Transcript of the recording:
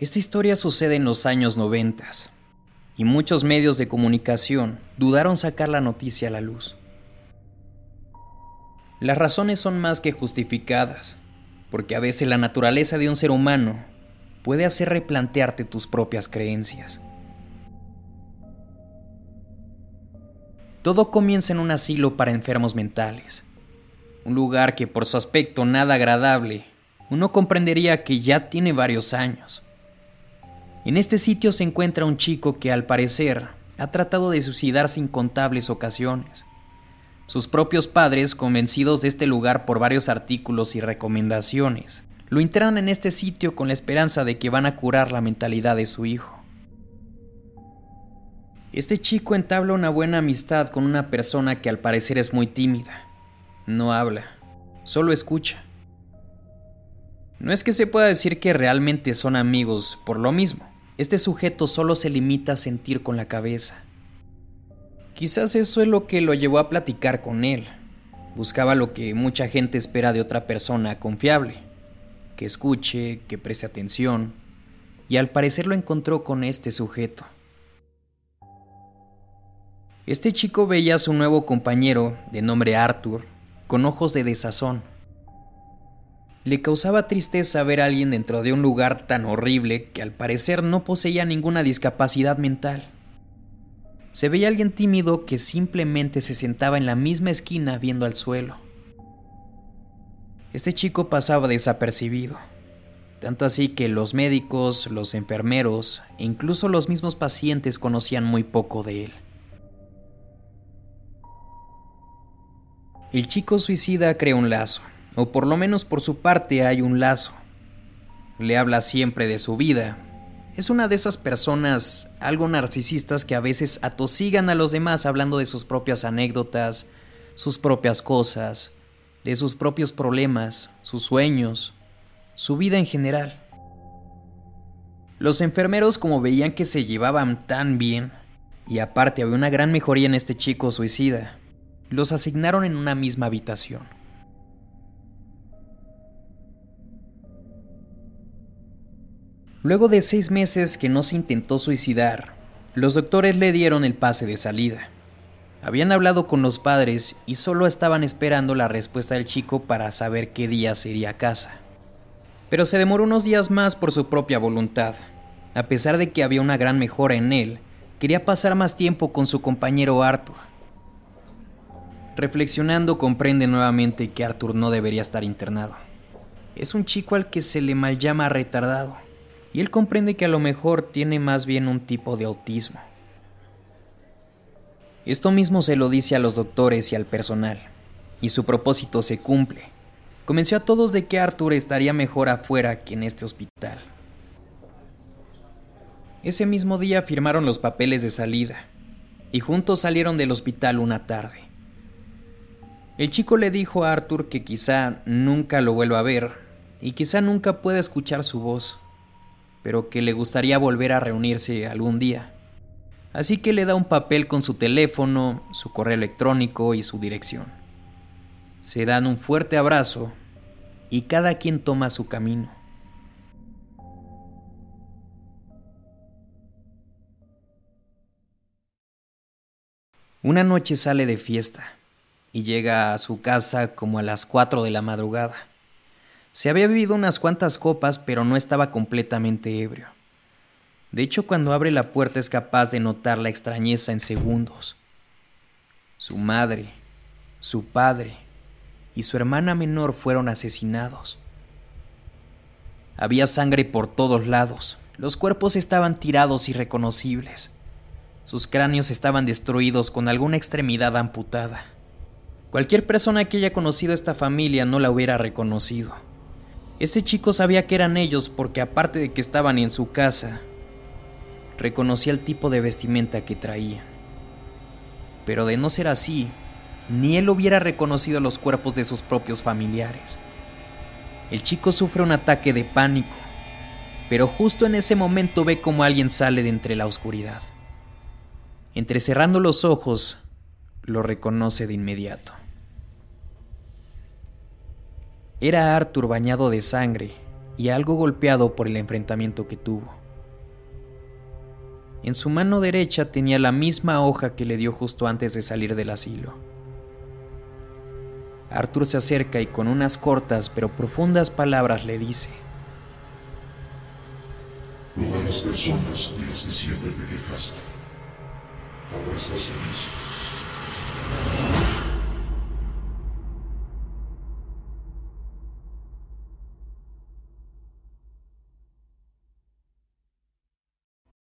Esta historia sucede en los años noventas y muchos medios de comunicación dudaron sacar la noticia a la luz. Las razones son más que justificadas, porque a veces la naturaleza de un ser humano puede hacer replantearte tus propias creencias. Todo comienza en un asilo para enfermos mentales, un lugar que por su aspecto nada agradable, uno comprendería que ya tiene varios años. En este sitio se encuentra un chico que al parecer ha tratado de suicidarse incontables ocasiones. Sus propios padres, convencidos de este lugar por varios artículos y recomendaciones, lo internan en este sitio con la esperanza de que van a curar la mentalidad de su hijo. Este chico entabla una buena amistad con una persona que al parecer es muy tímida. No habla, solo escucha. No es que se pueda decir que realmente son amigos por lo mismo. Este sujeto solo se limita a sentir con la cabeza. Quizás eso es lo que lo llevó a platicar con él. Buscaba lo que mucha gente espera de otra persona confiable, que escuche, que preste atención, y al parecer lo encontró con este sujeto. Este chico veía a su nuevo compañero, de nombre Arthur, con ojos de desazón. Le causaba tristeza ver a alguien dentro de un lugar tan horrible que al parecer no poseía ninguna discapacidad mental. Se veía alguien tímido que simplemente se sentaba en la misma esquina viendo al suelo. Este chico pasaba desapercibido, tanto así que los médicos, los enfermeros e incluso los mismos pacientes conocían muy poco de él. El chico suicida crea un lazo, o por lo menos por su parte hay un lazo. Le habla siempre de su vida. Es una de esas personas algo narcisistas que a veces atosigan a los demás hablando de sus propias anécdotas, sus propias cosas, de sus propios problemas, sus sueños, su vida en general. Los enfermeros como veían que se llevaban tan bien, y aparte había una gran mejoría en este chico suicida, los asignaron en una misma habitación. Luego de seis meses que no se intentó suicidar, los doctores le dieron el pase de salida. Habían hablado con los padres y solo estaban esperando la respuesta del chico para saber qué día se iría a casa. Pero se demoró unos días más por su propia voluntad. A pesar de que había una gran mejora en él, quería pasar más tiempo con su compañero Arthur. Reflexionando comprende nuevamente que Arthur no debería estar internado. Es un chico al que se le mal llama retardado y él comprende que a lo mejor tiene más bien un tipo de autismo. Esto mismo se lo dice a los doctores y al personal, y su propósito se cumple. Convenció a todos de que Arthur estaría mejor afuera que en este hospital. Ese mismo día firmaron los papeles de salida, y juntos salieron del hospital una tarde. El chico le dijo a Arthur que quizá nunca lo vuelva a ver, y quizá nunca pueda escuchar su voz pero que le gustaría volver a reunirse algún día. Así que le da un papel con su teléfono, su correo electrónico y su dirección. Se dan un fuerte abrazo y cada quien toma su camino. Una noche sale de fiesta y llega a su casa como a las 4 de la madrugada. Se había bebido unas cuantas copas, pero no estaba completamente ebrio. De hecho, cuando abre la puerta es capaz de notar la extrañeza en segundos. Su madre, su padre y su hermana menor fueron asesinados. Había sangre por todos lados. Los cuerpos estaban tirados irreconocibles. Sus cráneos estaban destruidos con alguna extremidad amputada. Cualquier persona que haya conocido a esta familia no la hubiera reconocido. Este chico sabía que eran ellos porque aparte de que estaban en su casa, reconocía el tipo de vestimenta que traían. Pero de no ser así, ni él hubiera reconocido los cuerpos de sus propios familiares. El chico sufre un ataque de pánico, pero justo en ese momento ve como alguien sale de entre la oscuridad. Entrecerrando los ojos, lo reconoce de inmediato. Era Arthur bañado de sangre y algo golpeado por el enfrentamiento que tuvo. En su mano derecha tenía la misma hoja que le dio justo antes de salir del asilo. Arthur se acerca y con unas cortas pero profundas palabras le dice, las personas desde siempre me dejaste. Ahora estás feliz.